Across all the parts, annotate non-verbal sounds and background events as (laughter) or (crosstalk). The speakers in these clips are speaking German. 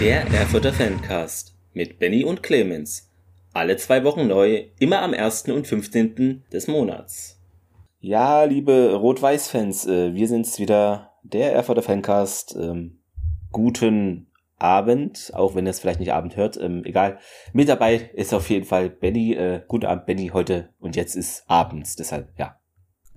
Der Erfurter Fancast mit Benny und Clemens. Alle zwei Wochen neu, immer am 1. und 15. des Monats. Ja, liebe Rot-Weiß-Fans, äh, wir sind's wieder, der Erfurter Fancast. Ähm, guten Abend, auch wenn ihr es vielleicht nicht Abend hört, ähm, egal. Mit dabei ist auf jeden Fall Benny. Äh, guten Abend, Benny, heute und jetzt ist abends, deshalb, ja.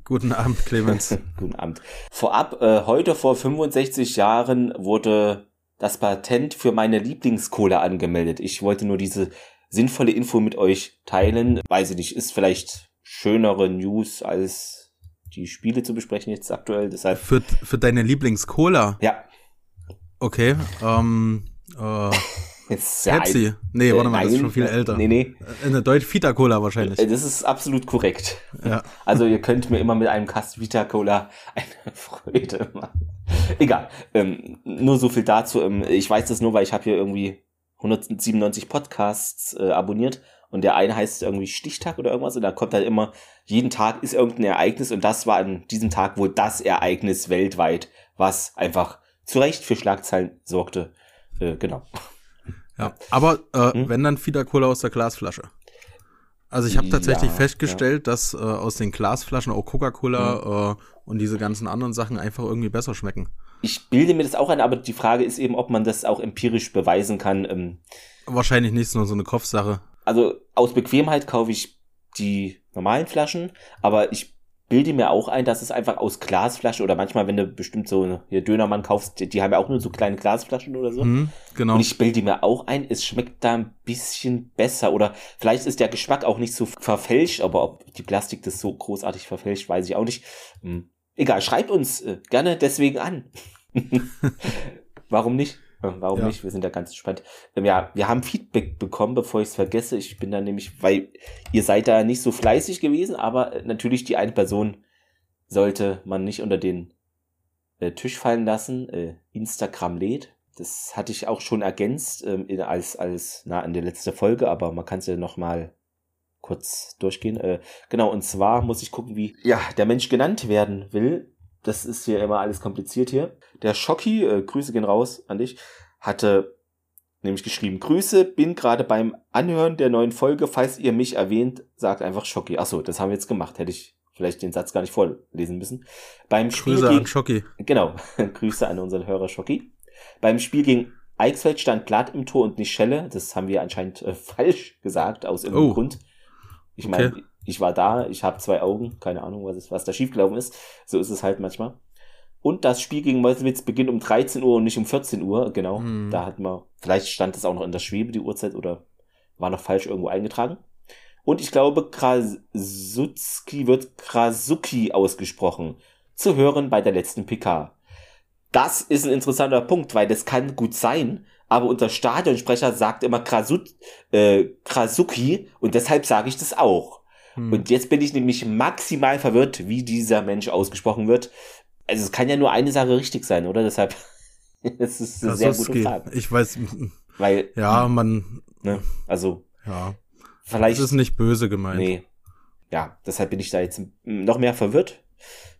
Guten Abend, Clemens. (laughs) guten Abend. Vorab, äh, heute vor 65 Jahren wurde das Patent für meine Lieblingscola angemeldet. Ich wollte nur diese sinnvolle Info mit euch teilen. Weiß ich nicht, ist vielleicht schönere News als die Spiele zu besprechen jetzt aktuell. Deshalb für, für deine Lieblingscola? Ja. Okay. Ähm, äh, (laughs) Pepsi. Ein, nee, äh, warte mal, nein, das ist schon viel älter. Nee, nee. Äh, eine Deutsche Vita Cola wahrscheinlich. Äh, das ist absolut korrekt. Ja. Also ihr könnt mir immer mit einem Kasten Vita Cola eine Freude machen. (laughs) Egal. Ähm, nur so viel dazu. Ähm, ich weiß das nur, weil ich habe hier irgendwie 197 Podcasts äh, abonniert und der eine heißt irgendwie Stichtag oder irgendwas und da kommt halt immer, jeden Tag ist irgendein Ereignis und das war an diesem Tag wohl das Ereignis weltweit, was einfach zu Recht für Schlagzeilen sorgte. Äh, genau. Ja, aber äh, hm? wenn dann Cola aus der Glasflasche. Also ich habe tatsächlich ja, festgestellt, ja. dass äh, aus den Glasflaschen auch Coca-Cola mhm. äh, und diese ganzen anderen Sachen einfach irgendwie besser schmecken. Ich bilde mir das auch ein, aber die Frage ist eben, ob man das auch empirisch beweisen kann. Ähm, Wahrscheinlich nicht, nur so eine Kopfsache. Also aus Bequemheit kaufe ich die normalen Flaschen, aber ich bilde mir auch ein, dass es einfach aus Glasflasche oder manchmal, wenn du bestimmt so hier Dönermann kaufst, die, die haben ja auch nur so kleine Glasflaschen oder so. Mhm, genau. Und ich bilde mir auch ein, es schmeckt da ein bisschen besser oder vielleicht ist der Geschmack auch nicht so verfälscht, aber ob die Plastik das so großartig verfälscht, weiß ich auch nicht. Hm. Egal, schreibt uns äh, gerne deswegen an. (laughs) Warum nicht? Ähm, warum ja. nicht? Wir sind da ganz gespannt. Ähm, ja, wir haben Feedback bekommen, bevor ich es vergesse. Ich bin da nämlich, weil ihr seid da nicht so fleißig gewesen, aber äh, natürlich die eine Person sollte man nicht unter den äh, Tisch fallen lassen. Äh, Instagram lädt. Das hatte ich auch schon ergänzt ähm, als, als na, in der letzten Folge, aber man kann es ja noch mal kurz durchgehen. Äh, genau, und zwar muss ich gucken, wie ja der Mensch genannt werden will das ist hier immer alles kompliziert hier. Der Schocki, äh, Grüße gehen raus an dich, hatte nämlich geschrieben, Grüße, bin gerade beim Anhören der neuen Folge, falls ihr mich erwähnt, sagt einfach Schocki. Achso, das haben wir jetzt gemacht, hätte ich vielleicht den Satz gar nicht vorlesen müssen. Beim Spiel Grüße gegen, an Schocki. Genau, (laughs) Grüße an unseren Hörer Schocki. Beim Spiel gegen Eichsfeld stand Blatt im Tor und nicht Schelle. Das haben wir anscheinend äh, (laughs) falsch gesagt, aus irgendeinem oh. Grund. Ich meine, okay ich war da, ich habe zwei Augen, keine Ahnung, was, ist, was da schiefgelaufen ist. So ist es halt manchmal. Und das Spiel gegen Meuselwitz beginnt um 13 Uhr und nicht um 14 Uhr, genau. Mhm. Da hat man, vielleicht stand es auch noch in der Schwebe, die Uhrzeit, oder war noch falsch irgendwo eingetragen. Und ich glaube, Krasutski wird Krasuki ausgesprochen. Zu hören bei der letzten PK. Das ist ein interessanter Punkt, weil das kann gut sein, aber unser Stadionsprecher sagt immer Krasut, äh, Krasuki und deshalb sage ich das auch. Hm. Und jetzt bin ich nämlich maximal verwirrt, wie dieser Mensch ausgesprochen wird. Also es kann ja nur eine Sache richtig sein, oder? Deshalb, (laughs) es ist eine sehr gute Frage. Ich weiß, weil ja, man, ne, also ja, vielleicht das ist nicht böse gemeint. Nee, ja, deshalb bin ich da jetzt noch mehr verwirrt.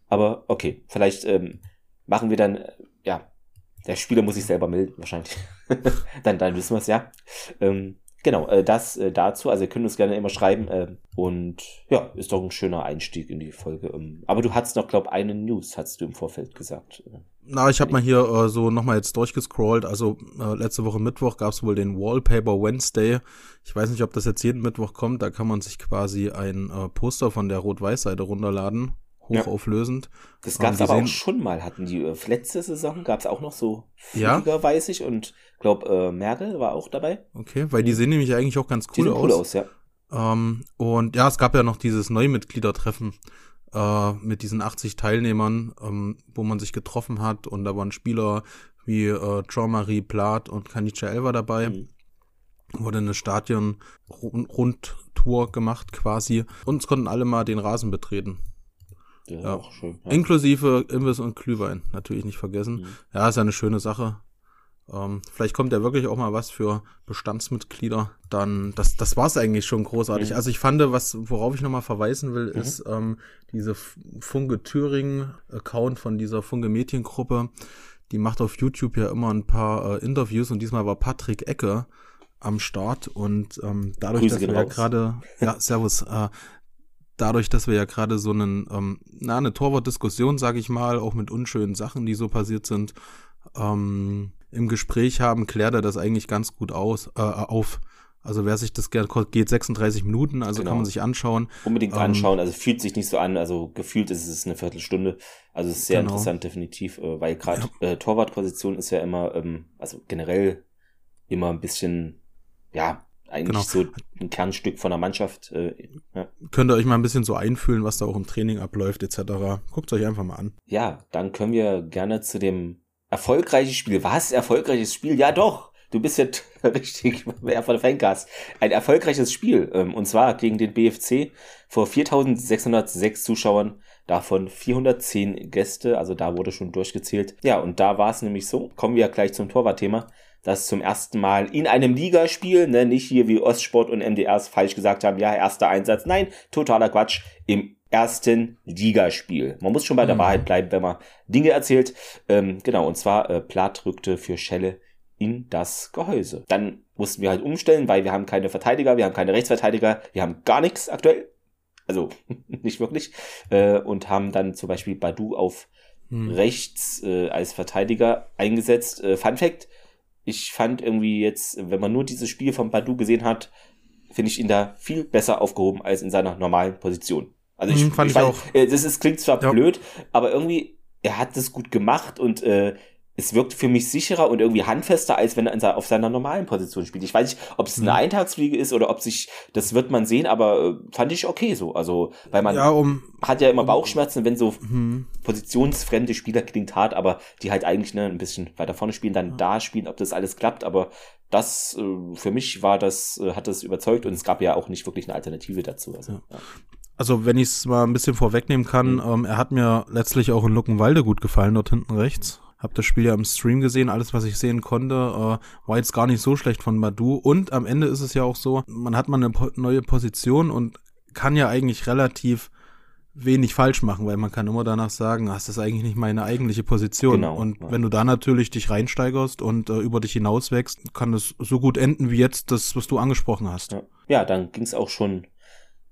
Aber okay, vielleicht ähm, machen wir dann, ja, der Spieler muss sich selber melden, wahrscheinlich. (laughs) dann, dann wissen wir es ja. Ähm, Genau, äh, das äh, dazu. Also ihr könnt uns gerne immer schreiben. Äh, und ja, ist doch ein schöner Einstieg in die Folge. Ähm, aber du hattest noch, glaube eine News, hast du im Vorfeld gesagt. Äh. Na, ich habe mal hier äh, so nochmal jetzt durchgescrollt. Also äh, letzte Woche Mittwoch gab es wohl den Wallpaper Wednesday. Ich weiß nicht, ob das jetzt jeden Mittwoch kommt. Da kann man sich quasi ein äh, Poster von der Rot-Weiß-Seite runterladen hochauflösend. Ja. Das gab es ähm, aber auch schon mal, hatten die äh, letzte Saison, gab es auch noch so Flieger, ja? weiß ich, und glaube äh, Merkel war auch dabei. Okay, weil die sehen nämlich eigentlich auch ganz cool, die aus. cool aus. ja. Ähm, und ja, es gab ja noch dieses Neumitgliedertreffen äh, mit diesen 80 Teilnehmern, ähm, wo man sich getroffen hat und da waren Spieler wie äh, Jean-Marie Plath und Kanicha Elva dabei. Mhm. Wurde eine Stadion-Rundtour gemacht quasi. Und es konnten alle mal den Rasen betreten. Ja, auch schön. Ja. Inklusive Imbiss und Glühwein, natürlich nicht vergessen. Mhm. Ja, ist ja eine schöne Sache. Ähm, vielleicht kommt ja wirklich auch mal was für Bestandsmitglieder. Dann, das, das war's eigentlich schon großartig. Mhm. Also ich fand, was, worauf ich nochmal verweisen will, mhm. ist ähm, diese Funke Thüringen-Account von dieser Funke Mädchengruppe die macht auf YouTube ja immer ein paar äh, Interviews und diesmal war Patrick Ecke am Start und ähm, dadurch, Grüße dass wir raus. ja gerade, (laughs) ja, Servus, äh, dadurch, dass wir ja gerade so einen, ähm, na, eine Torwart-Diskussion, sage ich mal, auch mit unschönen Sachen, die so passiert sind, ähm, im Gespräch haben, klärt er das eigentlich ganz gut aus, äh, auf. Also wer sich das gerne geht 36 Minuten, also genau. kann man sich anschauen. Unbedingt ähm, anschauen, also fühlt sich nicht so an, also gefühlt ist es eine Viertelstunde. Also es ist sehr genau. interessant definitiv, äh, weil gerade ja. äh, Torwartposition ist ja immer, ähm, also generell immer ein bisschen, ja, eigentlich genau. so ein Kernstück von der Mannschaft. Äh, ja. Könnt ihr euch mal ein bisschen so einfühlen, was da auch im Training abläuft etc. Guckt euch einfach mal an. Ja, dann können wir gerne zu dem erfolgreichen Spiel. Was? Erfolgreiches Spiel? Ja doch. Du bist ja (laughs) richtig, wer von der Fancast. Ein erfolgreiches Spiel. Ähm, und zwar gegen den BFC vor 4606 Zuschauern. Davon 410 Gäste. Also da wurde schon durchgezählt. Ja, und da war es nämlich so. Kommen wir gleich zum Torwartthema das zum ersten Mal in einem Ligaspiel, ne, nicht hier wie Ostsport und MDRs falsch gesagt haben, ja, erster Einsatz. Nein, totaler Quatsch. Im ersten Ligaspiel. Man muss schon bei der mhm. Wahrheit bleiben, wenn man Dinge erzählt. Ähm, genau, und zwar äh, Platt rückte für Schelle in das Gehäuse. Dann mussten wir halt umstellen, weil wir haben keine Verteidiger, wir haben keine Rechtsverteidiger, wir haben gar nichts aktuell. Also (laughs) nicht wirklich. Äh, und haben dann zum Beispiel Badu auf hm. rechts äh, als Verteidiger eingesetzt. Äh, Fun Fact, ich fand irgendwie jetzt, wenn man nur dieses Spiel von Badu gesehen hat, finde ich ihn da viel besser aufgehoben als in seiner normalen Position. Also ich, mhm, fand ich, ich weiß, auch. Äh, das ist, klingt zwar ja. blöd, aber irgendwie, er hat das gut gemacht und äh, es wirkt für mich sicherer und irgendwie handfester, als wenn er auf seiner normalen Position spielt. Ich weiß nicht, ob es eine mhm. Eintagsfliege ist oder ob sich, das wird man sehen, aber äh, fand ich okay so. Also, weil man ja, um, hat ja immer Bauchschmerzen, wenn so mhm. positionsfremde Spieler klingt hart, aber die halt eigentlich ne, ein bisschen weiter vorne spielen, dann ja. da spielen, ob das alles klappt. Aber das, äh, für mich war das, äh, hat das überzeugt und es gab ja auch nicht wirklich eine Alternative dazu. Also, ja. Also wenn ich es mal ein bisschen vorwegnehmen kann, mhm. ähm, er hat mir letztlich auch in Luckenwalde gut gefallen, dort hinten rechts. Hab das Spiel ja im Stream gesehen, alles, was ich sehen konnte, äh, war jetzt gar nicht so schlecht von Madu. Und am Ende ist es ja auch so, man hat mal eine po neue Position und kann ja eigentlich relativ wenig falsch machen, weil man kann immer danach sagen, ah, das ist eigentlich nicht meine eigentliche Position. Genau, und ja. wenn du da natürlich dich reinsteigerst und äh, über dich hinauswächst, kann es so gut enden wie jetzt das, was du angesprochen hast. Ja, ja dann ging es auch schon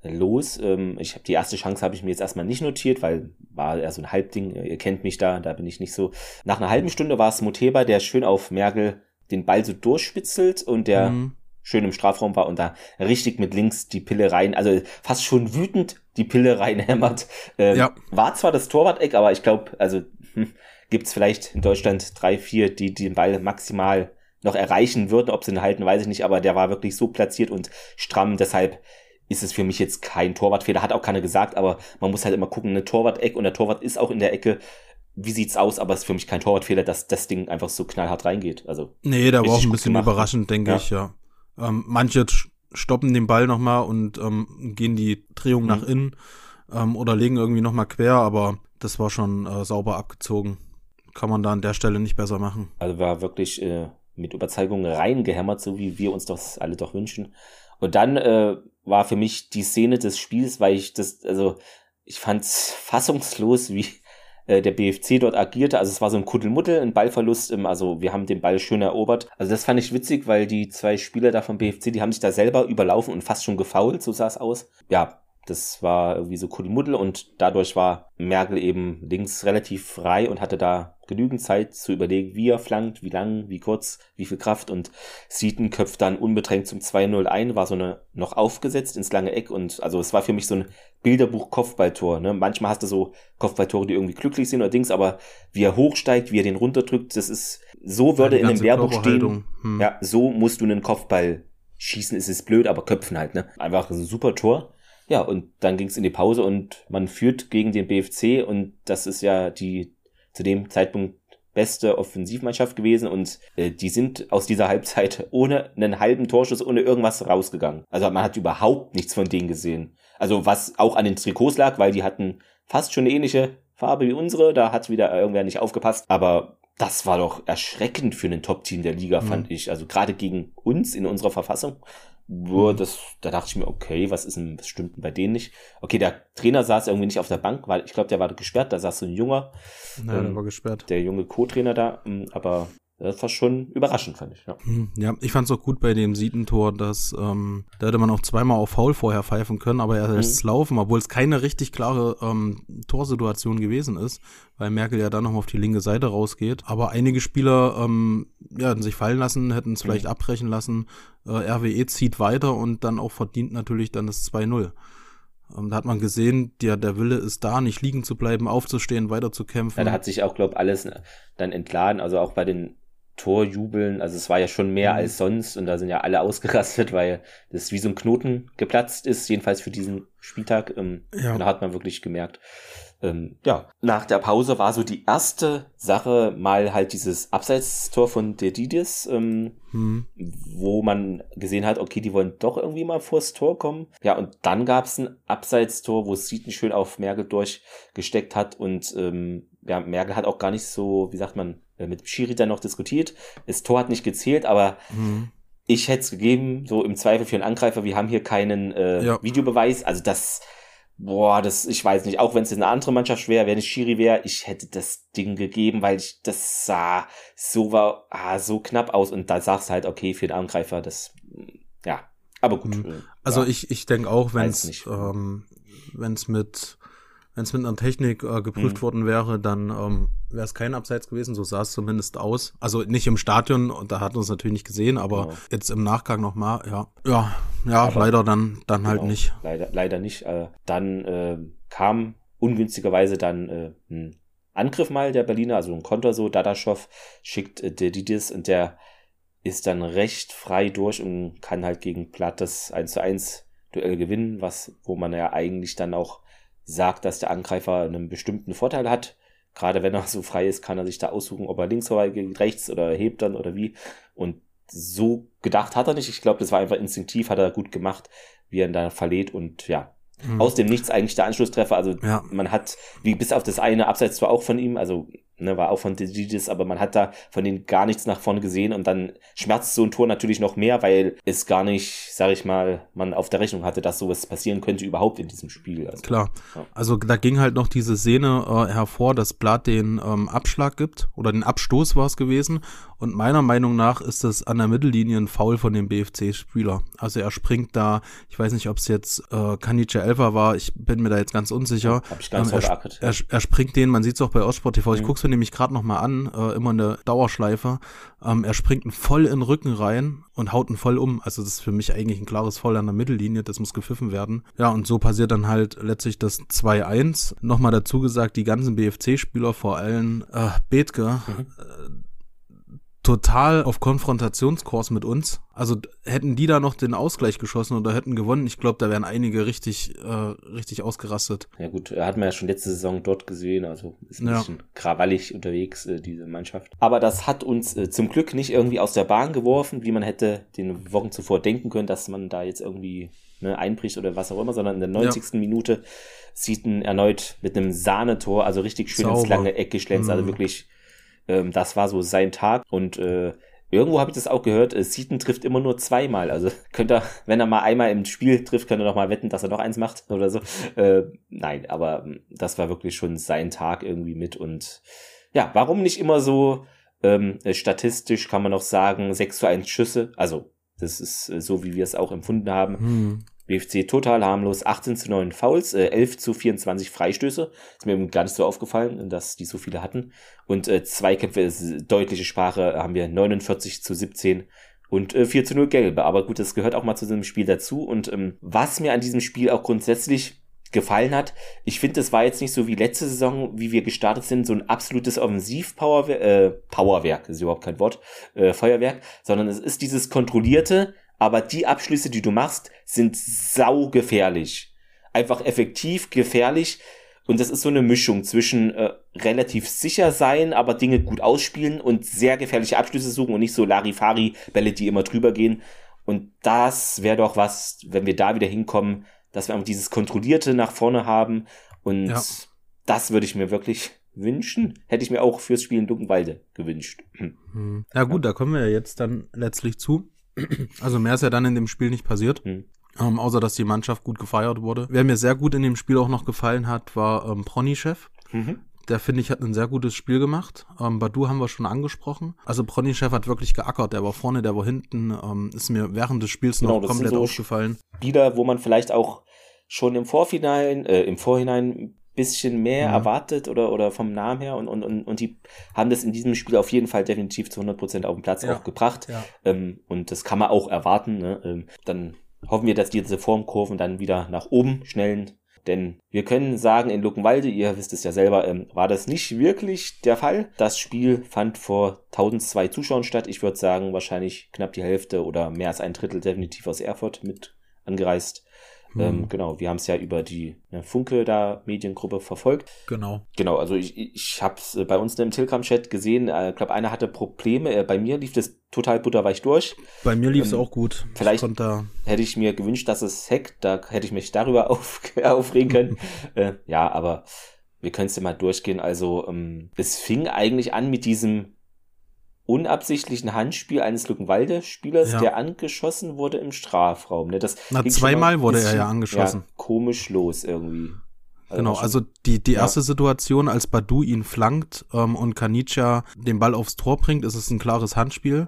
los. Ähm, ich habe die erste Chance habe ich mir jetzt erstmal nicht notiert, weil war eher so ein Halbding. Ihr kennt mich da, da bin ich nicht so. Nach einer halben Stunde war es Moteba, der schön auf Merkel den Ball so durchspitzelt und der mhm. schön im Strafraum war und da richtig mit links die Pille rein, also fast schon wütend die Pille reinhämmert. Ähm, ja. War zwar das Torwart-Eck, aber ich glaube, also hm, gibt es vielleicht in Deutschland drei, vier, die den Ball maximal noch erreichen würden. Ob sie ihn halten, weiß ich nicht, aber der war wirklich so platziert und stramm. Deshalb ist es für mich jetzt kein Torwartfehler, hat auch keiner gesagt, aber man muss halt immer gucken, eine Torwart-Eck und der Torwart ist auch in der Ecke. Wie sieht's aus? Aber es ist für mich kein Torwartfehler, dass das Ding einfach so knallhart reingeht. Also nee, da war auch ein bisschen gemacht. überraschend, denke ja. ich, ja. Ähm, manche stoppen den Ball nochmal und ähm, gehen die Drehung mhm. nach innen ähm, oder legen irgendwie nochmal quer, aber das war schon äh, sauber abgezogen. Kann man da an der Stelle nicht besser machen. Also war wirklich äh, mit Überzeugung reingehämmert, so wie wir uns das alle doch wünschen. Und dann äh, war für mich die Szene des Spiels, weil ich das, also ich fand's (laughs) fassungslos, wie äh, der BFC dort agierte. Also es war so ein Kuddelmuddel, ein Ballverlust. Im, also wir haben den Ball schön erobert. Also das fand ich witzig, weil die zwei Spieler da vom BFC, die haben sich da selber überlaufen und fast schon gefault, so sah es aus. Ja, das war irgendwie so Kuddelmuddel und dadurch war Merkel eben links relativ frei und hatte da genügend Zeit zu überlegen, wie er flankt, wie lang, wie kurz, wie viel Kraft und Seaton köpft dann unbedrängt zum 2-0 ein, war so eine noch aufgesetzt ins lange Eck und also es war für mich so ein Bilderbuch-Kopfballtor. Ne? Manchmal hast du so Kopfballtore, die irgendwie glücklich sind oder Dings, aber wie er hochsteigt, wie er den runterdrückt, das ist, so würde ja, in einem Lehrbuch stehen, hm. ja, so musst du einen Kopfball schießen, ist es blöd, aber köpfen halt, ne? Einfach ein super Tor. Ja, und dann ging es in die Pause und man führt gegen den BFC und das ist ja die zu dem Zeitpunkt beste Offensivmannschaft gewesen und äh, die sind aus dieser Halbzeit (laughs) ohne einen halben Torschuss, ohne irgendwas rausgegangen. Also man hat überhaupt nichts von denen gesehen. Also was auch an den Trikots lag, weil die hatten fast schon eine ähnliche Farbe wie unsere, da hat wieder irgendwer nicht aufgepasst, aber das war doch erschreckend für ein Top-Team der Liga, mhm. fand ich. Also gerade gegen uns in unserer Verfassung Boah, das, da dachte ich mir, okay, was ist denn, was stimmt denn bei denen nicht? Okay, der Trainer saß irgendwie nicht auf der Bank, weil ich glaube, der war gesperrt, da saß so ein junger. Nein, ähm, der war gesperrt. Der junge Co-Trainer da, ähm, aber das war schon überraschend, fand ich. Ja, hm, ja ich fand es auch gut bei dem Sietentor, dass ähm, da hätte man auch zweimal auf Foul vorher pfeifen können, aber er lässt es mhm. laufen, obwohl es keine richtig klare ähm, Torsituation gewesen ist, weil Merkel ja dann nochmal auf die linke Seite rausgeht. Aber einige Spieler ähm, ja, hätten sich fallen lassen, hätten es mhm. vielleicht abbrechen lassen. Äh, RWE zieht weiter und dann auch verdient natürlich dann das 2-0. Ähm, da hat man gesehen, der, der Wille ist da, nicht liegen zu bleiben, aufzustehen, weiterzukämpfen. Ja, da hat sich auch, glaube alles dann entladen. Also auch bei den Torjubeln. Also es war ja schon mehr mhm. als sonst und da sind ja alle (laughs) ausgerastet, weil das wie so ein Knoten geplatzt ist, jedenfalls für diesen Spieltag. Ähm, ja. Da hat man wirklich gemerkt. Ähm, ja, nach der Pause war so die erste Sache mal halt dieses Abseitstor von Dedidis, ähm, mhm. wo man gesehen hat, okay, die wollen doch irgendwie mal vors Tor kommen. Ja, und dann gab es ein Abseitstor, wo Sieten schön auf Merkel durchgesteckt hat und ähm, ja, Merkel hat auch gar nicht so, wie sagt man, mit Schiri dann noch diskutiert. Das Tor hat nicht gezählt, aber mhm. ich hätte es gegeben, so im Zweifel für einen Angreifer. Wir haben hier keinen äh, ja. Videobeweis. Also das, boah, das, ich weiß nicht, auch wenn es eine andere Mannschaft wäre, wenn es Schiri wäre, ich hätte das Ding gegeben, weil ich das sah so war, ah, so knapp aus und da sagst du halt, okay, für den Angreifer, das, ja, aber gut. Mhm. Also ja. ich, ich denke auch, wenn es ähm, wenn's mit wenn es mit einer Technik äh, geprüft mhm. worden wäre, dann ähm, wäre es kein Abseits gewesen. So sah es zumindest aus. Also nicht im Stadion, und da hat man es natürlich nicht gesehen, aber genau. jetzt im Nachgang nochmal, ja. Ja, ja, aber leider dann, dann halt genau, halt nicht. Leider, leider nicht. Äh, dann äh, kam ungünstigerweise dann äh, ein Angriff mal der Berliner, also ein Konter so, Dadaschow schickt äh, der Didis und der ist dann recht frei durch und kann halt gegen Platt das 1 zu 1 Duell gewinnen, was, wo man ja eigentlich dann auch sagt, dass der Angreifer einen bestimmten Vorteil hat. Gerade wenn er so frei ist, kann er sich da aussuchen, ob er links vorbeigeht, rechts oder hebt dann oder wie. Und so gedacht hat er nicht. Ich glaube, das war einfach instinktiv, hat er gut gemacht, wie er ihn da verlädt und ja, mhm. aus dem Nichts eigentlich der Anschlusstreffer. Also ja. man hat, wie bis auf das eine Abseits zwar auch von ihm, also ne, war auch von Digis, aber man hat da von denen gar nichts nach vorne gesehen und dann schmerzt so ein Tor natürlich noch mehr, weil es gar nicht, sag ich mal, man auf der Rechnung hatte, dass sowas passieren könnte überhaupt in diesem Spiel. Also, Klar. Ja. Also da ging halt noch diese Szene äh, hervor, dass Blatt den ähm, Abschlag gibt oder den Abstoß war es gewesen und meiner Meinung nach ist das an der Mittellinie ein Foul von dem BFC-Spieler. Also er springt da, ich weiß nicht, ob es jetzt äh, Kanice Elfer war, ich bin mir da jetzt ganz unsicher. Hab ich ganz ähm, er, er, er, springt den, man sieht es auch bei Ostsport TV, ich mhm. guck's mir nämlich gerade noch mal an, äh, immer eine Dauerschleife. Ähm, er springt ihn voll in den Rücken rein und haut ihn voll um. Also das ist für mich eigentlich ein klares Foul an der Mittellinie, das muss gepfiffen werden. Ja, und so passiert dann halt letztlich das 2-1. Nochmal dazu gesagt, die ganzen BFC-Spieler, vor allem äh, Bethke, mhm. Äh, total auf Konfrontationskurs mit uns. Also hätten die da noch den Ausgleich geschossen oder hätten gewonnen, ich glaube, da wären einige richtig, äh, richtig ausgerastet. Ja gut, hat man ja schon letzte Saison dort gesehen, also ist ein ja. bisschen krawallig unterwegs, äh, diese Mannschaft. Aber das hat uns äh, zum Glück nicht irgendwie aus der Bahn geworfen, wie man hätte den Wochen zuvor denken können, dass man da jetzt irgendwie ne, einbricht oder was auch immer, sondern in der 90. Ja. Minute sieht ein erneut mit einem Sahnetor, also richtig schön Sauber. ins lange Eck geschlänzt, also mhm. also wirklich ähm, das war so sein Tag und äh, Irgendwo habe ich das auch gehört, äh, Seaton trifft immer nur zweimal. Also (laughs) könnte er, wenn er mal einmal im Spiel trifft, könnte er noch mal wetten, dass er noch eins macht (laughs) oder so. Äh, nein, aber ähm, das war wirklich schon sein Tag irgendwie mit. Und ja, warum nicht immer so ähm, äh, statistisch kann man noch sagen, 6 zu 1 Schüsse. Also das ist äh, so, wie wir es auch empfunden haben. Hm. BFC total harmlos, 18 zu 9 Fouls, äh, 11 zu 24 Freistöße. Ist mir gar nicht so aufgefallen, dass die so viele hatten. Und äh, Zweikämpfe, ist deutliche Sprache, haben wir 49 zu 17 und äh, 4 zu 0 Gelbe. Aber gut, das gehört auch mal zu diesem Spiel dazu. Und ähm, was mir an diesem Spiel auch grundsätzlich gefallen hat. Ich finde, es war jetzt nicht so wie letzte Saison, wie wir gestartet sind, so ein absolutes Offensiv-Powerwerk, äh, Powerwerk, ist überhaupt kein Wort, äh, Feuerwerk, sondern es ist dieses kontrollierte, aber die Abschlüsse, die du machst, sind saugefährlich. Einfach effektiv, gefährlich. Und das ist so eine Mischung zwischen äh, relativ sicher sein, aber Dinge gut ausspielen und sehr gefährliche Abschlüsse suchen und nicht so Larifari-Bälle, die immer drüber gehen. Und das wäre doch was, wenn wir da wieder hinkommen, dass wir einfach dieses Kontrollierte nach vorne haben. Und ja. das würde ich mir wirklich wünschen. Hätte ich mir auch fürs Spiel in Luckenwalde gewünscht. Hm. Ja gut, da kommen wir ja jetzt dann letztlich zu. Also mehr ist ja dann in dem Spiel nicht passiert. Hm. Ähm, außer dass die Mannschaft gut gefeiert wurde. Wer mir sehr gut in dem Spiel auch noch gefallen hat, war ähm, Prony-Chef. Mhm. Der finde ich hat ein sehr gutes Spiel gemacht. Ähm, Badu haben wir schon angesprochen. Also Prony-Chef hat wirklich geackert. Der war vorne, der war hinten. Ähm, ist mir während des Spiels genau, noch komplett so aufgefallen. Spieler, wo man vielleicht auch schon im Vorhinein, äh, im Vorhinein bisschen mehr mhm. erwartet oder, oder vom Namen her und, und, und, und die haben das in diesem Spiel auf jeden Fall definitiv zu 100 Prozent auf den Platz ja. auch gebracht. Ja. Ähm, und das kann man auch erwarten. Ne? Ähm, dann hoffen wir, dass diese Formkurven dann wieder nach oben schnellen. Denn wir können sagen, in Luckenwalde, ihr wisst es ja selber, ähm, war das nicht wirklich der Fall. Das Spiel fand vor 1002 Zuschauern statt. Ich würde sagen, wahrscheinlich knapp die Hälfte oder mehr als ein Drittel definitiv aus Erfurt mit angereist. Mhm. Ähm, genau, wir haben es ja über die ne, Funke da Mediengruppe verfolgt. Genau. Genau, also ich, ich habe es äh, bei uns im Telegram-Chat gesehen. Ich äh, glaube, einer hatte Probleme. Äh, bei mir lief das total butterweich durch. Bei mir lief es ähm, auch gut. Vielleicht hätte ich mir gewünscht, dass es hackt. Da hätte ich mich darüber (laughs) auf, aufregen können. (laughs) äh, ja, aber wir können es ja mal durchgehen. Also ähm, es fing eigentlich an mit diesem unabsichtlichen Handspiel eines Luckenwalde-Spielers, ja. der angeschossen wurde im Strafraum. Ne? Das Na, zweimal wurde er ja angeschossen. Ja, komisch los irgendwie. Also genau, also die, die erste ja. Situation, als Badu ihn flankt ähm, und Kanicha den Ball aufs Tor bringt, ist es ein klares Handspiel,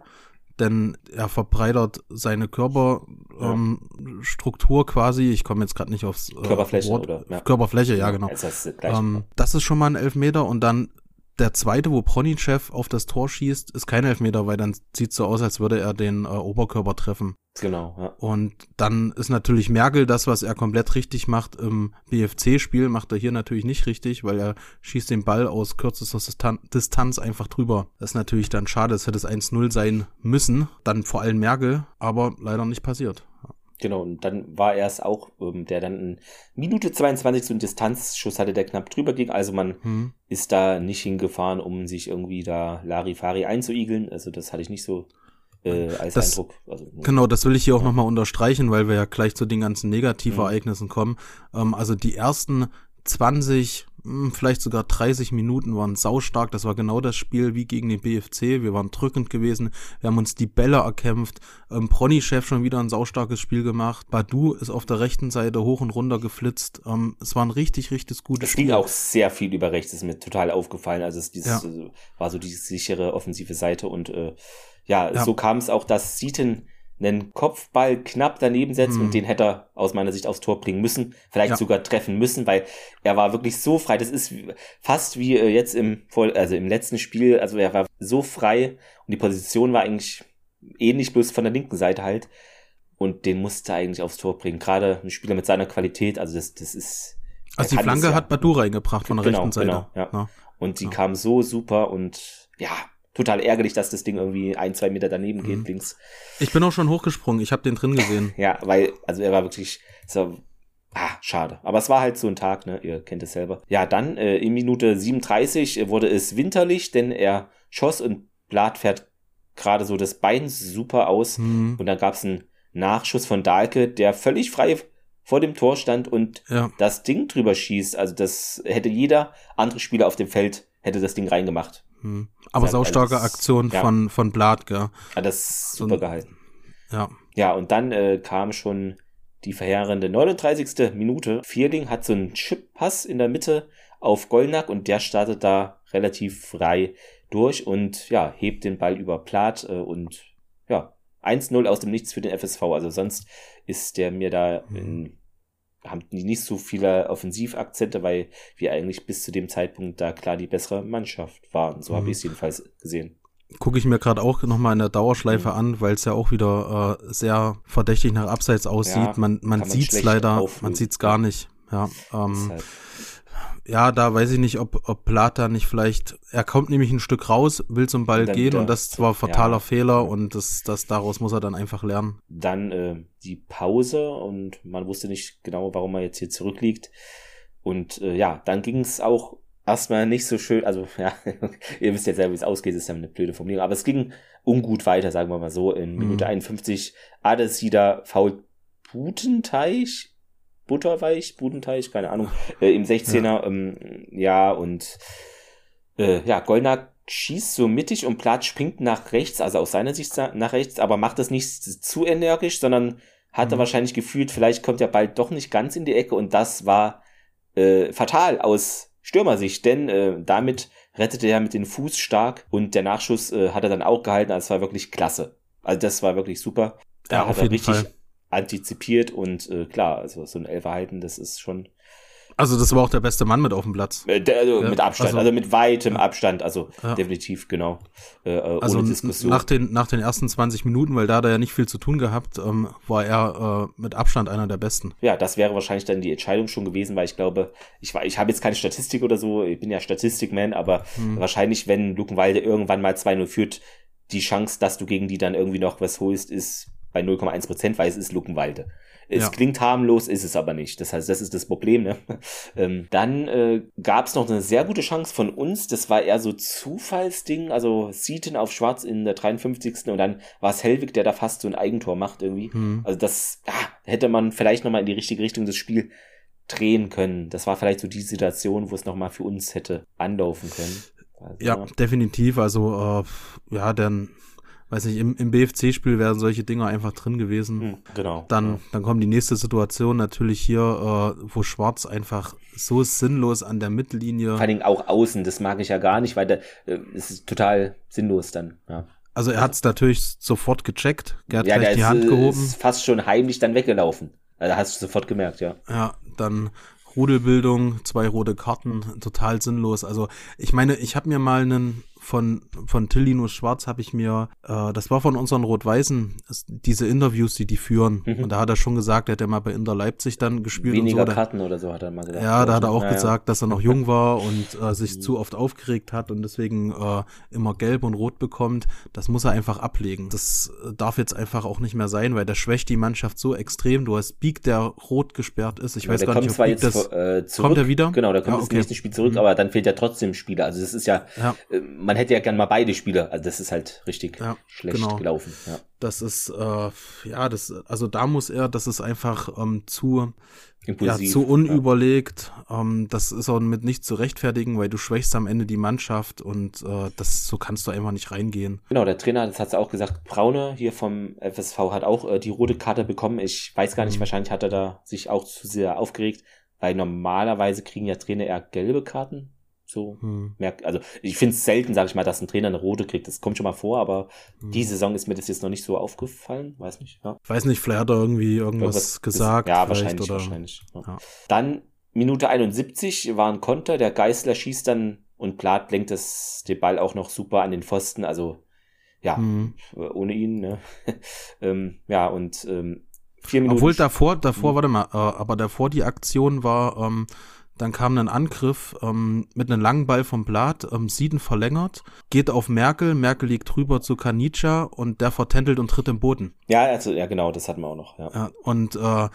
denn er verbreitert seine Körperstruktur ähm, quasi. Ich komme jetzt gerade nicht aufs äh, Körperfläche Wort. oder ja. Körperfläche, ja, genau. Das, ähm, das ist schon mal ein Elfmeter und dann der zweite, wo Ponychef auf das Tor schießt, ist kein Elfmeter, weil dann sieht so aus, als würde er den äh, Oberkörper treffen. Genau, ja. Und dann ist natürlich Merkel das, was er komplett richtig macht im BFC-Spiel, macht er hier natürlich nicht richtig, weil er schießt den Ball aus kürzester Distanz einfach drüber. Das ist natürlich dann schade, es hätte es 1-0 sein müssen, dann vor allem Merkel, aber leider nicht passiert. Genau, und dann war er es auch, ähm, der dann in Minute 22 so einen Distanzschuss hatte, der knapp drüber ging. Also man hm. ist da nicht hingefahren, um sich irgendwie da Larifari einzuigeln. Also das hatte ich nicht so äh, als das, Eindruck. Also, genau, das will ich hier auch nochmal unterstreichen, weil wir ja gleich zu den ganzen Negativereignissen mhm. kommen. Ähm, also die ersten 20, hm, vielleicht sogar 30 Minuten waren saustark. Das war genau das Spiel wie gegen den BFC. Wir waren drückend gewesen. Wir haben uns die Bälle erkämpft. Ähm, Prony-Chef schon wieder ein saustarkes Spiel gemacht. Badu ist auf der rechten Seite hoch und runter geflitzt. Ähm, es war ein richtig, richtig gutes es Spiel. Es ging auch sehr viel über rechts. Ist mir total aufgefallen. Also es dieses, ja. äh, war so die sichere offensive Seite und äh, ja, ja, so kam es auch, dass Seaton einen Kopfball knapp daneben setzt hm. und den hätte er aus meiner Sicht aufs Tor bringen müssen, vielleicht ja. sogar treffen müssen, weil er war wirklich so frei. Das ist fast wie äh, jetzt im also im letzten Spiel, also er war so frei und die Position war eigentlich ähnlich bloß von der linken Seite halt und den musste er eigentlich aufs Tor bringen. Gerade ein Spieler mit seiner Qualität, also das das ist also die Flanke ja. hat Badu reingebracht von der genau, rechten Seite. Genau, ja. ja. Und die kam so super und ja, total ärgerlich, dass das Ding irgendwie ein, zwei Meter daneben geht, mhm. links. Ich bin auch schon hochgesprungen, ich habe den drin gesehen. (laughs) ja, weil, also er war wirklich, so, ah, schade. Aber es war halt so ein Tag, ne, ihr kennt es selber. Ja, dann äh, in Minute 37 wurde es winterlich, denn er schoss und Blatt fährt gerade so das Bein super aus. Mhm. Und dann gab es einen Nachschuss von Dahlke, der völlig frei vor dem Tor stand und ja. das Ding drüber schießt. Also das hätte jeder andere Spieler auf dem Feld hätte das Ding reingemacht. Hm. Aber also saustarke Aktion ja. von, von Blatt, gell? Ja, das ist super so, gehalten. Ja. Ja, und dann äh, kam schon die verheerende 39. Minute. Vierling hat so einen Chip-Pass in der Mitte auf Golnack und der startet da relativ frei durch und ja, hebt den Ball über Plath äh, und ja, 1-0 aus dem Nichts für den FSV. Also sonst ist der mir da in haben die nicht so viele Offensivakzente, weil wir eigentlich bis zu dem Zeitpunkt da klar die bessere Mannschaft waren. So mhm. habe ich es jedenfalls gesehen. Gucke ich mir gerade auch nochmal in der Dauerschleife mhm. an, weil es ja auch wieder äh, sehr verdächtig nach Abseits aussieht. Ja, man man sieht es leider, auflösen. man sieht es gar nicht. Ja, ähm, halt ja, da weiß ich nicht, ob, ob Plata nicht vielleicht, er kommt nämlich ein Stück raus, will zum Ball gehen und das war fataler ja. Fehler und das, das daraus muss er dann einfach lernen. Dann äh, die Pause und man wusste nicht genau, warum er jetzt hier zurückliegt. Und äh, ja, dann ging es auch erstmal nicht so schön, also (laughs) ja, ihr wisst ja selber, wie es ausgeht, ist ja eine blöde Formulierung, aber es ging ungut weiter, sagen wir mal so. In Minute mhm. 51 Adesida fault Butenteich butterweich, Budenteich, keine Ahnung, äh, im 16er, ja, ähm, ja und äh, ja, Goldner schießt so mittig und Plath springt nach rechts, also aus seiner Sicht nach rechts, aber macht das nicht zu energisch, sondern hat mhm. er wahrscheinlich gefühlt, vielleicht kommt er bald doch nicht ganz in die Ecke und das war äh, fatal aus Stürmersicht, denn äh, damit rettete er mit dem Fuß stark und der Nachschuss äh, hat er dann auch gehalten, also es war wirklich klasse. Also das war wirklich super. Da ja, hat er richtig Fall. Antizipiert und äh, klar, also so ein Elferhalten, das ist schon also das war auch der beste Mann mit auf dem Platz. Äh, also ja, mit Abstand, also, also, mit weitem Abstand, also ja. definitiv, genau. Äh, äh also ohne Diskussion. Nach den, nach den ersten 20 Minuten, weil da hat er ja nicht viel zu tun gehabt, ähm, war er äh, mit Abstand einer der besten. Ja, das wäre wahrscheinlich dann die Entscheidung schon gewesen, weil ich glaube, ich, ich habe jetzt keine Statistik oder so, ich bin ja Statistikman, aber hm. wahrscheinlich, wenn Luckenwalde irgendwann mal 2-0 führt, die Chance, dass du gegen die dann irgendwie noch was holst, ist bei 0,1 Prozent, weil es ist Luckenwalde. Es ja. klingt harmlos, ist es aber nicht. Das heißt, das ist das Problem. Ne? (laughs) ähm, dann äh, gab es noch eine sehr gute Chance von uns. Das war eher so Zufallsding. Also Seaton auf Schwarz in der 53. Und dann war es Hellwig, der da fast so ein Eigentor macht irgendwie. Mhm. Also das ja, hätte man vielleicht nochmal in die richtige Richtung des Spiels drehen können. Das war vielleicht so die Situation, wo es nochmal für uns hätte anlaufen können. Also, ja, definitiv. Also äh, ja, dann weiß nicht, im, im BFC-Spiel wären solche Dinger einfach drin gewesen. Hm, genau. Dann, dann kommt die nächste Situation natürlich hier, äh, wo Schwarz einfach so sinnlos an der Mittellinie. Vor allem auch außen, das mag ich ja gar nicht, weil da, äh, es ist total sinnlos dann, ja. Also er hat es natürlich sofort gecheckt, er hat ja, gleich die ist, Hand gehoben. ist fast schon heimlich dann weggelaufen. Also hast du sofort gemerkt, ja. Ja, dann Rudelbildung, zwei rote Karten, total sinnlos. Also ich meine, ich habe mir mal einen von, von Tillinus Schwarz habe ich mir, äh, das war von unseren Rot-Weißen, diese Interviews, die die führen. Mhm. Und da hat er schon gesagt, er hat ja mal bei Inter Leipzig dann gespielt. Weniger und so. Karten oder so hat er mal gesagt. Ja, da hat er auch ja, gesagt, dass er noch jung war und äh, sich mhm. zu oft aufgeregt hat und deswegen äh, immer gelb und rot bekommt. Das muss er einfach ablegen. Das äh, darf jetzt einfach auch nicht mehr sein, weil der schwächt die Mannschaft so extrem. Du hast Beak, der rot gesperrt ist. Ich ja, weiß gar nicht, ob Beak das, äh, zurück. Kommt er wieder? Genau, der kommt ja, okay. nächste Spiel zurück, mhm. aber dann fehlt ja trotzdem Spieler. Also das ist ja, ja. Äh, man hätte ja gern mal beide Spieler. Also das ist halt richtig ja, schlecht genau. gelaufen. Ja. Das ist, äh, ja, das, also da muss er, das ist einfach ähm, zu, Impulsiv, ja, zu unüberlegt. Ja. Ähm, das ist auch mit nicht zu rechtfertigen, weil du schwächst am Ende die Mannschaft und äh, das so kannst du einfach nicht reingehen. Genau, der Trainer, das hat auch gesagt, Braune hier vom FSV hat auch äh, die rote Karte bekommen. Ich weiß gar nicht, mhm. wahrscheinlich hat er da sich auch zu sehr aufgeregt, weil normalerweise kriegen ja Trainer eher gelbe Karten so hm. merkt, also ich finde es selten, sage ich mal, dass ein Trainer eine rote kriegt. Das kommt schon mal vor, aber hm. die Saison ist mir das jetzt noch nicht so aufgefallen. Weiß nicht. Ja. Weiß nicht, vielleicht hat er irgendwie irgendwas, irgendwas gesagt. Ist, ja, wahrscheinlich, oder, wahrscheinlich. Ja. Ja. Dann Minute 71 war ein Konter. Der Geißler schießt dann und Plath lenkt das, den Ball auch noch super an den Pfosten. Also ja, hm. ohne ihn. Ne? (laughs) ähm, ja und ähm, vier Minuten. Obwohl davor, davor, hm. warte mal, äh, aber davor die Aktion war. Ähm, dann kam ein Angriff ähm, mit einem langen Ball vom Blatt, ähm, Sieden verlängert, geht auf Merkel, Merkel liegt drüber zu Kanica und der vertändelt und tritt im Boden. Ja, also, ja, genau, das hatten wir auch noch. Ja, ja und äh,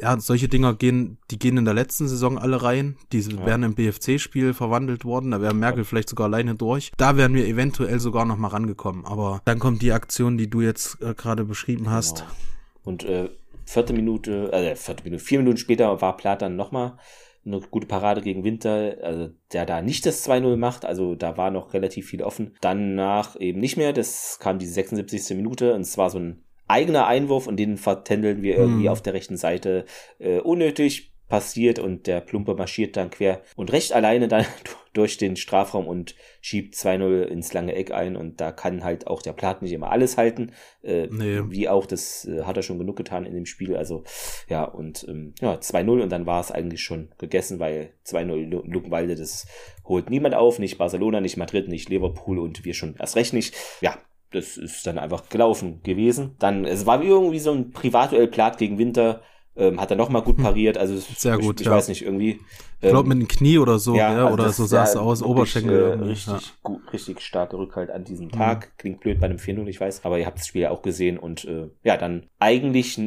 ja, solche Dinger gehen, die gehen in der letzten Saison alle rein. Die ja. wären im BFC-Spiel verwandelt worden. Da wäre Merkel vielleicht sogar alleine durch. Da wären wir eventuell sogar noch mal rangekommen. Aber dann kommt die Aktion, die du jetzt äh, gerade beschrieben hast. Genau. Und äh, vierte Minute, äh, vierte Minute, vier Minuten später war Plath dann noch mal eine gute Parade gegen Winter, also der da nicht das 2-0 macht, also da war noch relativ viel offen. Danach eben nicht mehr, das kam die 76. Minute und es war so ein eigener Einwurf und den vertändeln wir irgendwie hm. auf der rechten Seite äh, unnötig passiert und der Plumpe marschiert dann quer und recht alleine dann (laughs) durch den Strafraum und schiebt 2-0 ins lange Eck ein und da kann halt auch der Plat nicht immer alles halten, äh, nee. wie auch, das äh, hat er schon genug getan in dem Spiel, also ja und ähm, ja 2-0 und dann war es eigentlich schon gegessen, weil 2-0 Luckenwalde, das holt niemand auf, nicht Barcelona, nicht Madrid, nicht Liverpool und wir schon erst recht nicht, ja, das ist dann einfach gelaufen gewesen. Dann, es war irgendwie so ein Privatduell Plat gegen Winter, ähm, hat er nochmal gut hm. pariert. Also sehr gut. Ich, ich ja. weiß nicht irgendwie. Ähm, ich glaube mit dem Knie oder so, ja, ja also oder so sah es aus, Oberschenkel. Äh, richtig ja. gut, richtig starke Rückhalt an diesem Tag. Mhm. Klingt blöd bei einem 4-0, ich weiß, aber ihr habt das Spiel ja auch gesehen und äh, ja, dann eigentlich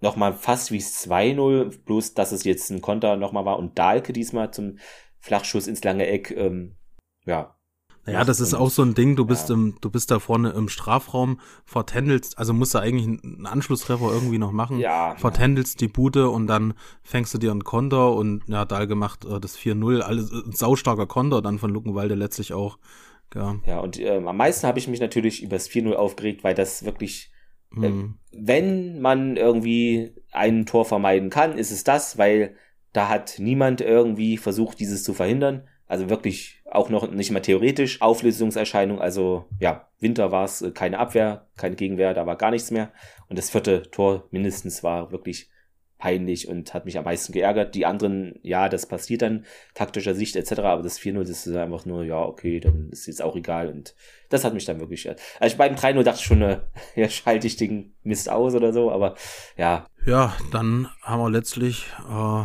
nochmal fast wie es 2-0, bloß dass es jetzt ein Konter nochmal war und Dahlke diesmal zum Flachschuss ins lange Eck. Ähm, ja, ja, das ist auch so ein Ding, du bist ja. im, du bist da vorne im Strafraum, vertändelst, also musst du eigentlich einen Anschlusstreffer irgendwie noch machen, ja, vertändelst die Bude und dann fängst du dir einen Konter und ja, Dahl gemacht äh, das 4-0, alles äh, saustarker Konter dann von Luckenwalde letztlich auch Ja, ja und äh, am meisten habe ich mich natürlich über das 4-0 aufgeregt, weil das wirklich, mhm. äh, wenn man irgendwie ein Tor vermeiden kann, ist es das, weil da hat niemand irgendwie versucht, dieses zu verhindern. Also wirklich auch noch nicht mal theoretisch Auflösungserscheinung. Also ja, Winter war es äh, keine Abwehr, keine Gegenwehr, da war gar nichts mehr. Und das vierte Tor mindestens war wirklich peinlich und hat mich am meisten geärgert. Die anderen, ja, das passiert dann taktischer Sicht etc., aber das 4-0, das ist einfach nur, ja, okay, dann ist jetzt auch egal und das hat mich dann wirklich, also beim 3-0 dachte ich schon, äh, (laughs) ja, schalte ich den Mist aus oder so, aber ja. Ja, dann haben wir letztlich äh,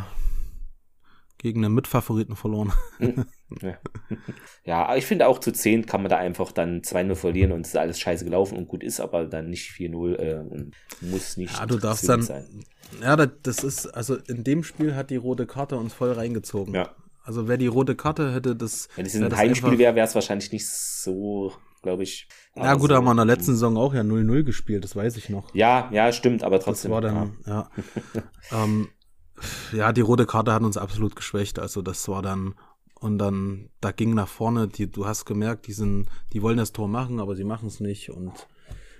gegen einen Mitfavoriten verloren. Ja. (laughs) ja, aber ich finde auch zu 10 kann man da einfach dann 2-0 verlieren und es ist alles scheiße gelaufen und gut ist, aber dann nicht 4-0 äh, und muss nicht. Ja, du darfst dann. Sein. Ja, das ist, also in dem Spiel hat die rote Karte uns voll reingezogen. Ja. Also wer die rote Karte hätte, das. Wenn es ein Heimspiel wäre, wäre es wahrscheinlich nicht so, glaube ich. Ja, gut, so, haben wir in der letzten Saison auch ja 0-0 gespielt, das weiß ich noch. Ja, ja, stimmt, aber trotzdem. Das war dann, ja. ja. (laughs) ähm, ja, die rote Karte hat uns absolut geschwächt. Also das war dann und dann da ging nach vorne. Die, du hast gemerkt, die sind, die wollen das Tor machen, aber sie machen es nicht und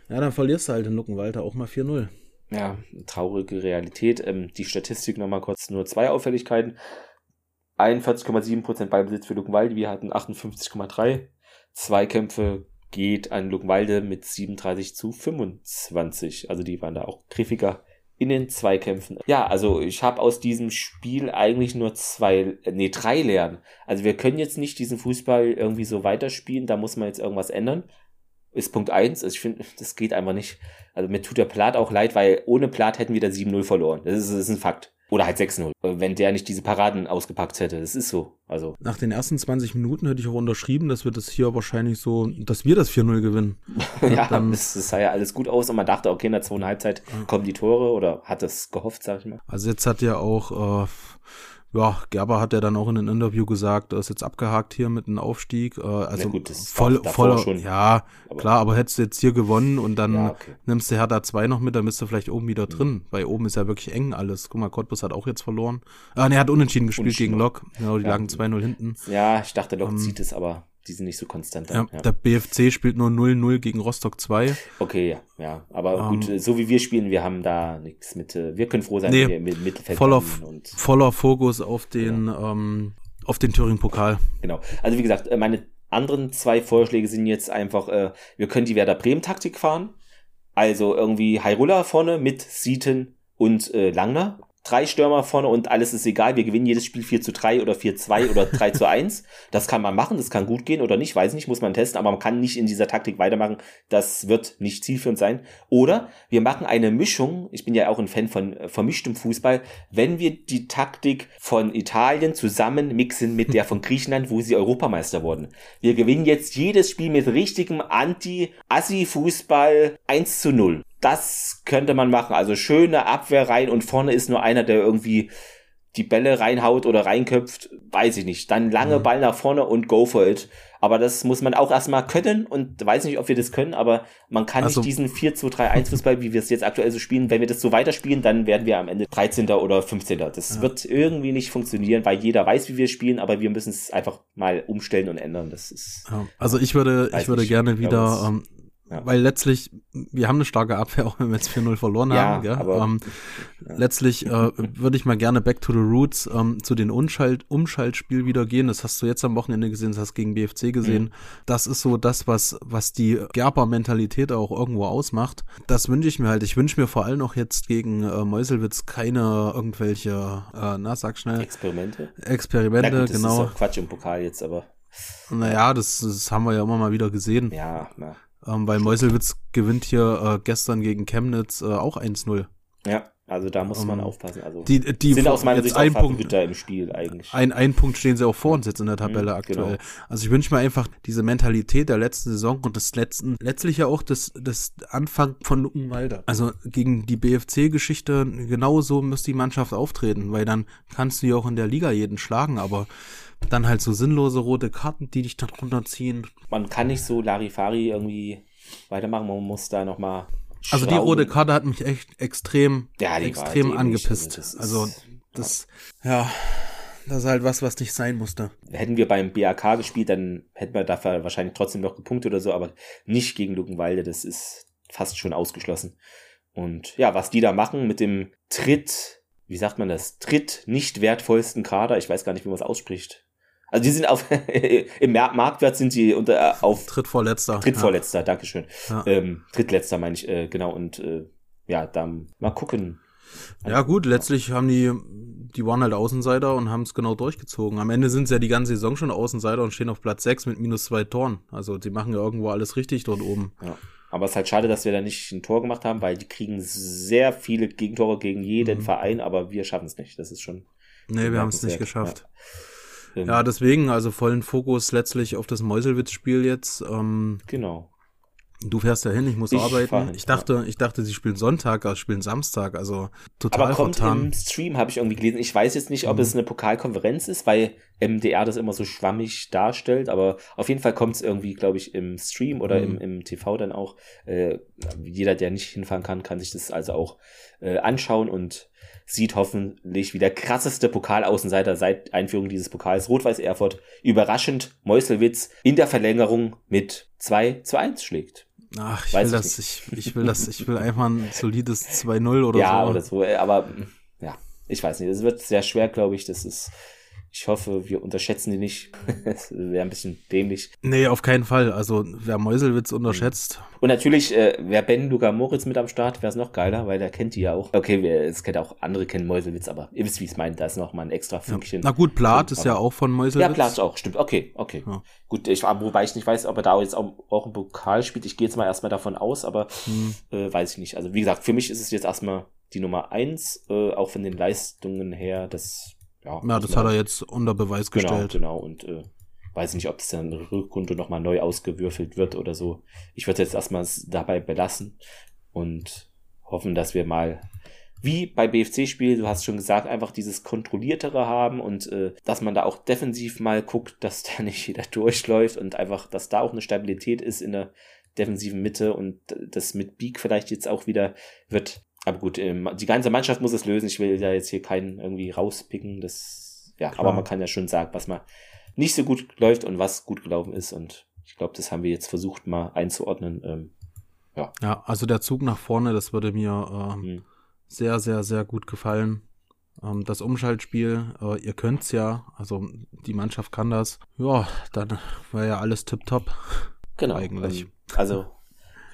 ja, dann verlierst du halt in Luckenwalter auch mal 4-0. Ja, traurige Realität. Ähm, die Statistik nochmal kurz, nur zwei Auffälligkeiten. 41,7% Ballbesitz für Luckenwalde, wir hatten 58,3. Zweikämpfe geht an Luckenwalde mit 37 zu 25. Also die waren da auch griffiger in den Zweikämpfen. Ja, also ich habe aus diesem Spiel eigentlich nur zwei, nee, drei lernen. Also wir können jetzt nicht diesen Fußball irgendwie so weiterspielen, da muss man jetzt irgendwas ändern. Ist Punkt eins. Also ich finde, das geht einfach nicht. Also mir tut der Plat auch leid, weil ohne Plat hätten wir da 7-0 verloren. Das ist, das ist ein Fakt. Oder halt 6-0, wenn der nicht diese Paraden ausgepackt hätte. Das ist so. Also. Nach den ersten 20 Minuten hätte ich auch unterschrieben, dass wir das hier wahrscheinlich so, dass wir das 4-0 gewinnen. (laughs) ja, dann, das, das sah ja alles gut aus und man dachte, okay, in der zweiten Halbzeit kommen die Tore oder hat das gehofft, sag ich mal. Also jetzt hat ja auch äh, ja, Gerber hat ja dann auch in einem Interview gesagt, er ist jetzt abgehakt hier mit einem Aufstieg. Äh, also gut, voll, voller, schon. ja, aber klar, aber hättest du jetzt hier gewonnen und dann ja, okay. nimmst du Hertha 2 noch mit, dann bist du vielleicht oben wieder drin, mhm. weil oben ist ja wirklich eng alles. Guck mal, Cottbus hat auch jetzt verloren. Ah, ne, er hat unentschieden gespielt unentschieden. gegen Lok. Genau, die ja. lagen 2-0 hinten. Ja, ich dachte, Lok ähm, zieht es, aber die sind nicht so konstant. Dann, ja, ja. Der BFC spielt nur 0-0 gegen Rostock 2. Okay, ja, ja. Aber um, gut, so wie wir spielen, wir haben da nichts mit, äh, wir können froh sein, nee, wir mit Mittelfeld voller, und voller Fokus auf den, ja. ähm, auf den Thüringen-Pokal. Genau. Also wie gesagt, äh, meine anderen zwei Vorschläge sind jetzt einfach, äh, wir können die Werder Bremen-Taktik fahren. Also irgendwie Hairulla vorne mit Sieten und äh, Langner drei Stürmer vorne und alles ist egal. Wir gewinnen jedes Spiel 4 zu 3 oder 4 zu 2 oder 3 zu 1. Das kann man machen, das kann gut gehen oder nicht, weiß nicht, muss man testen, aber man kann nicht in dieser Taktik weitermachen. Das wird nicht zielführend sein. Oder wir machen eine Mischung. Ich bin ja auch ein Fan von äh, vermischtem Fußball. Wenn wir die Taktik von Italien zusammen mixen mit der von Griechenland, wo sie Europameister wurden. Wir gewinnen jetzt jedes Spiel mit richtigem Anti-Assi-Fußball 1 zu 0 das könnte man machen. Also schöne Abwehr rein und vorne ist nur einer, der irgendwie die Bälle reinhaut oder reinköpft, weiß ich nicht. Dann lange mhm. Ball nach vorne und go for it. Aber das muss man auch erstmal können und weiß nicht, ob wir das können, aber man kann also, nicht diesen 4-2-3-1 Fußball, wie wir es jetzt aktuell so spielen, wenn wir das so weiterspielen, dann werden wir am Ende 13. oder 15. Das ja. wird irgendwie nicht funktionieren, weil jeder weiß, wie wir spielen, aber wir müssen es einfach mal umstellen und ändern. Das ist. Ja. Also ich würde, ich würde gerne wieder ähm, ja. Weil letztlich, wir haben eine starke Abwehr, (laughs) auch wenn wir jetzt 4-0 verloren ja, haben. Gell? Aber, ähm, ja. Letztlich äh, würde ich mal gerne back to the roots ähm, zu den Umschalt Umschaltspiel wieder gehen. Das hast du jetzt am Wochenende gesehen, das hast du gegen BFC gesehen. Mhm. Das ist so das, was, was die Gerber-Mentalität auch irgendwo ausmacht. Das wünsche ich mir halt. Ich wünsche mir vor allem auch jetzt gegen äh, Meuselwitz keine irgendwelche, äh, na sag schnell. Experimente. Experimente, gut, das genau. Das ist auch Quatsch im Pokal jetzt, aber. Naja, das, das haben wir ja immer mal wieder gesehen. Ja, na. Ähm, weil Meuselwitz gewinnt hier äh, gestern gegen Chemnitz äh, auch 1-0. Ja, also da muss man um, ähm, aufpassen. Also die, die sind aus meiner Sicht ein Punkt im Spiel eigentlich. Ein, ein Punkt stehen sie auch vor uns jetzt in der Tabelle mhm, aktuell. Genau. Also ich wünsche mir einfach diese Mentalität der letzten Saison und des letzten, letztlich ja auch das, das Anfang von Luckenwalder. Also gegen die BFC-Geschichte genauso müsste die Mannschaft auftreten, weil dann kannst du ja auch in der Liga jeden schlagen, aber dann halt so sinnlose rote Karten, die dich dann runterziehen. Man kann nicht so Larifari irgendwie weitermachen, man muss da nochmal. Also die rote Karte hat mich echt extrem, ja, extrem angepisst. Also das, ja. ja Das ist halt was, was nicht sein musste. Hätten wir beim BAK gespielt, dann hätten wir dafür wahrscheinlich trotzdem noch gepunktet oder so, aber nicht gegen Luckenwalde. Das ist fast schon ausgeschlossen. Und ja, was die da machen mit dem Tritt, wie sagt man das? Tritt nicht wertvollsten Kader. Ich weiß gar nicht, wie man es ausspricht. Also die sind auf (laughs) im Marktwert sind sie unter äh, auf Drittvorletzter. Drittvorletzter, ja. Dankeschön. Ja. Ähm, Drittletzter meine ich äh, genau und äh, ja, dann mal gucken. Ja gut, letztlich haben die die waren halt Außenseiter und haben es genau durchgezogen. Am Ende sind es ja die ganze Saison schon Außenseiter und stehen auf Platz 6 mit minus zwei Toren. Also die machen ja irgendwo alles richtig dort oben. Ja. Aber es ist halt schade, dass wir da nicht ein Tor gemacht haben, weil die kriegen sehr viele Gegentore gegen jeden mhm. Verein, aber wir schaffen es nicht. Das ist schon. Nee, wir haben es nicht geschafft. Ja. Ja. deswegen, also vollen Fokus letztlich auf das Meuselwitz-Spiel jetzt. Ähm, genau. Du fährst ja hin, ich muss ich arbeiten. Hin, ich dachte, ja. ich dachte, sie spielen Sonntag, also spielen Samstag, also total Aber kommt vertan. im Stream, habe ich irgendwie gelesen. Ich weiß jetzt nicht, ob mhm. es eine Pokalkonferenz ist, weil MDR das immer so schwammig darstellt, aber auf jeden Fall kommt es irgendwie, glaube ich, im Stream oder mhm. im, im TV dann auch. Äh, jeder, der nicht hinfahren kann, kann sich das also auch äh, anschauen und sieht hoffentlich wie der krasseste Pokalaußenseiter seit Einführung dieses Pokals Rot-Weiß Erfurt überraschend Meuselwitz in der Verlängerung mit 2 zu 1 schlägt. Ach, ich Weiß will ich das, ich, ich, will das, ich will einfach ein solides 2-0 oder ja, so. Ja, oder so, aber ja, ich weiß nicht. Es wird sehr schwer, glaube ich. Das ist ich hoffe, wir unterschätzen die nicht. (laughs) das wäre ein bisschen dämlich. Nee, auf keinen Fall. Also, wer Meuselwitz unterschätzt. Und natürlich, äh, wer Ben Luca Moritz mit am Start, wäre es noch geiler, weil der kennt die ja auch. Okay, es kennt auch andere kennen Meuselwitz, aber ihr wisst, wie ich es meine. Da ist noch mal ein extra Fünkchen. Ja. Na gut, Plat ist ja auch von Meuselwitz. Ja, Plat auch, stimmt. Okay, okay. Ja. Gut, ich, wobei ich nicht weiß, ob er da jetzt auch, auch ein Pokal spielt. Ich gehe jetzt mal erstmal davon aus, aber hm. äh, weiß ich nicht. Also, wie gesagt, für mich ist es jetzt erstmal die Nummer eins, äh, auch von den Leistungen her. Das ja, ja das hat er jetzt unter Beweis genau, gestellt. Genau, und äh, weiß nicht, ob das dann Rückrunde nochmal neu ausgewürfelt wird oder so. Ich würde jetzt erstmal dabei belassen und hoffen, dass wir mal wie bei BFC-Spiel, du hast schon gesagt, einfach dieses kontrolliertere haben und äh, dass man da auch defensiv mal guckt, dass da nicht jeder (laughs) durchläuft und einfach, dass da auch eine Stabilität ist in der defensiven Mitte und das mit Beak vielleicht jetzt auch wieder wird aber gut, ähm, die ganze Mannschaft muss es lösen. Ich will da jetzt hier keinen irgendwie rauspicken. Das, ja, Klar. aber man kann ja schon sagen, was mal nicht so gut läuft und was gut gelaufen ist. Und ich glaube, das haben wir jetzt versucht mal einzuordnen. Ähm, ja. ja, also der Zug nach vorne, das würde mir ähm, hm. sehr, sehr, sehr gut gefallen. Ähm, das Umschaltspiel, äh, ihr könnt's ja, also die Mannschaft kann das. Ja, dann wäre ja alles tipptopp. Genau. Eigentlich. Also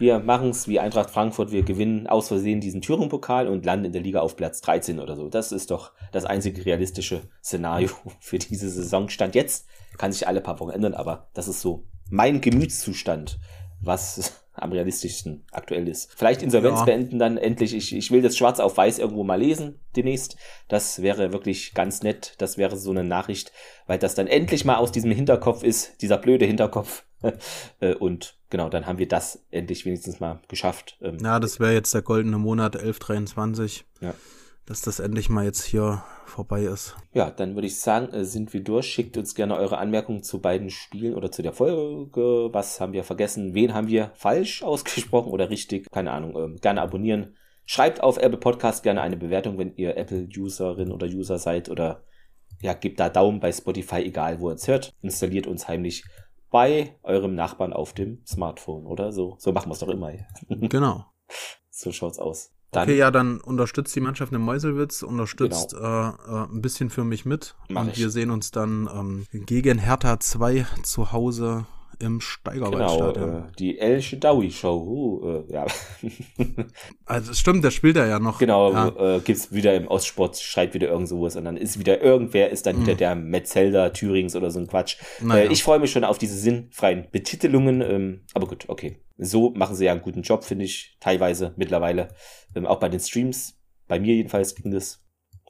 wir machen es wie Eintracht Frankfurt, wir gewinnen aus Versehen diesen Thüringen-Pokal und landen in der Liga auf Platz 13 oder so. Das ist doch das einzige realistische Szenario (laughs) für diese Saison. Stand jetzt, kann sich alle paar Wochen ändern, aber das ist so mein Gemütszustand, was am realistischsten aktuell ist. Vielleicht Insolvenz ja. beenden dann endlich. Ich, ich will das schwarz auf weiß irgendwo mal lesen demnächst. Das wäre wirklich ganz nett. Das wäre so eine Nachricht, weil das dann endlich mal aus diesem Hinterkopf ist, dieser blöde Hinterkopf. (laughs) Äh, und genau, dann haben wir das endlich wenigstens mal geschafft. Ähm, ja, das wäre jetzt der goldene Monat 1123. Ja. Dass das endlich mal jetzt hier vorbei ist. Ja, dann würde ich sagen, äh, sind wir durch. Schickt uns gerne eure Anmerkungen zu beiden Spielen oder zu der Folge. Was haben wir vergessen? Wen haben wir falsch ausgesprochen oder richtig? Keine Ahnung. Ähm, gerne abonnieren. Schreibt auf Apple Podcast gerne eine Bewertung, wenn ihr Apple-Userin oder User seid oder ja, gebt da Daumen bei Spotify, egal wo ihr es hört. Installiert uns heimlich bei eurem Nachbarn auf dem Smartphone, oder? So, so machen wir es doch immer. (laughs) Genau. So schaut's aus. Dann, okay, ja, dann unterstützt die Mannschaft in Meuselwitz, unterstützt genau. äh, äh, ein bisschen für mich mit. Mach und ich. wir sehen uns dann ähm, gegen Hertha 2 zu Hause im Steigerwaldstadion. Genau, äh, die El Shedawi Show. Uh, ja. (laughs) also stimmt, der spielt er ja noch. Genau, ja. Äh, gibt's wieder im Ostsport, schreit wieder irgend sowas und dann ist wieder irgendwer, ist dann mhm. wieder der Metzelder Thürings oder so ein Quatsch. Naja. Äh, ich freue mich schon auf diese sinnfreien Betitelungen, ähm, aber gut, okay. So machen sie ja einen guten Job, finde ich, teilweise mittlerweile. Ähm, auch bei den Streams. Bei mir jedenfalls ging das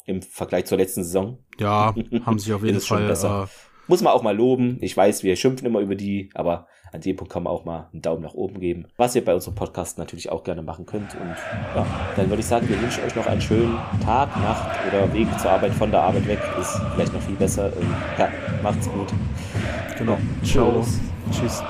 im Vergleich zur letzten Saison. Ja, (laughs) haben sich auf jeden Fall besser. Äh, muss man auch mal loben. Ich weiß, wir schimpfen immer über die, aber an dem Punkt kann man auch mal einen Daumen nach oben geben. Was ihr bei unserem Podcast natürlich auch gerne machen könnt. Und ja, dann würde ich sagen, wir wünschen euch noch einen schönen Tag, Nacht oder Weg zur Arbeit, von der Arbeit weg. Ist vielleicht noch viel besser. Ähm, ja, macht's gut. Genau. Ciao. Tschüss.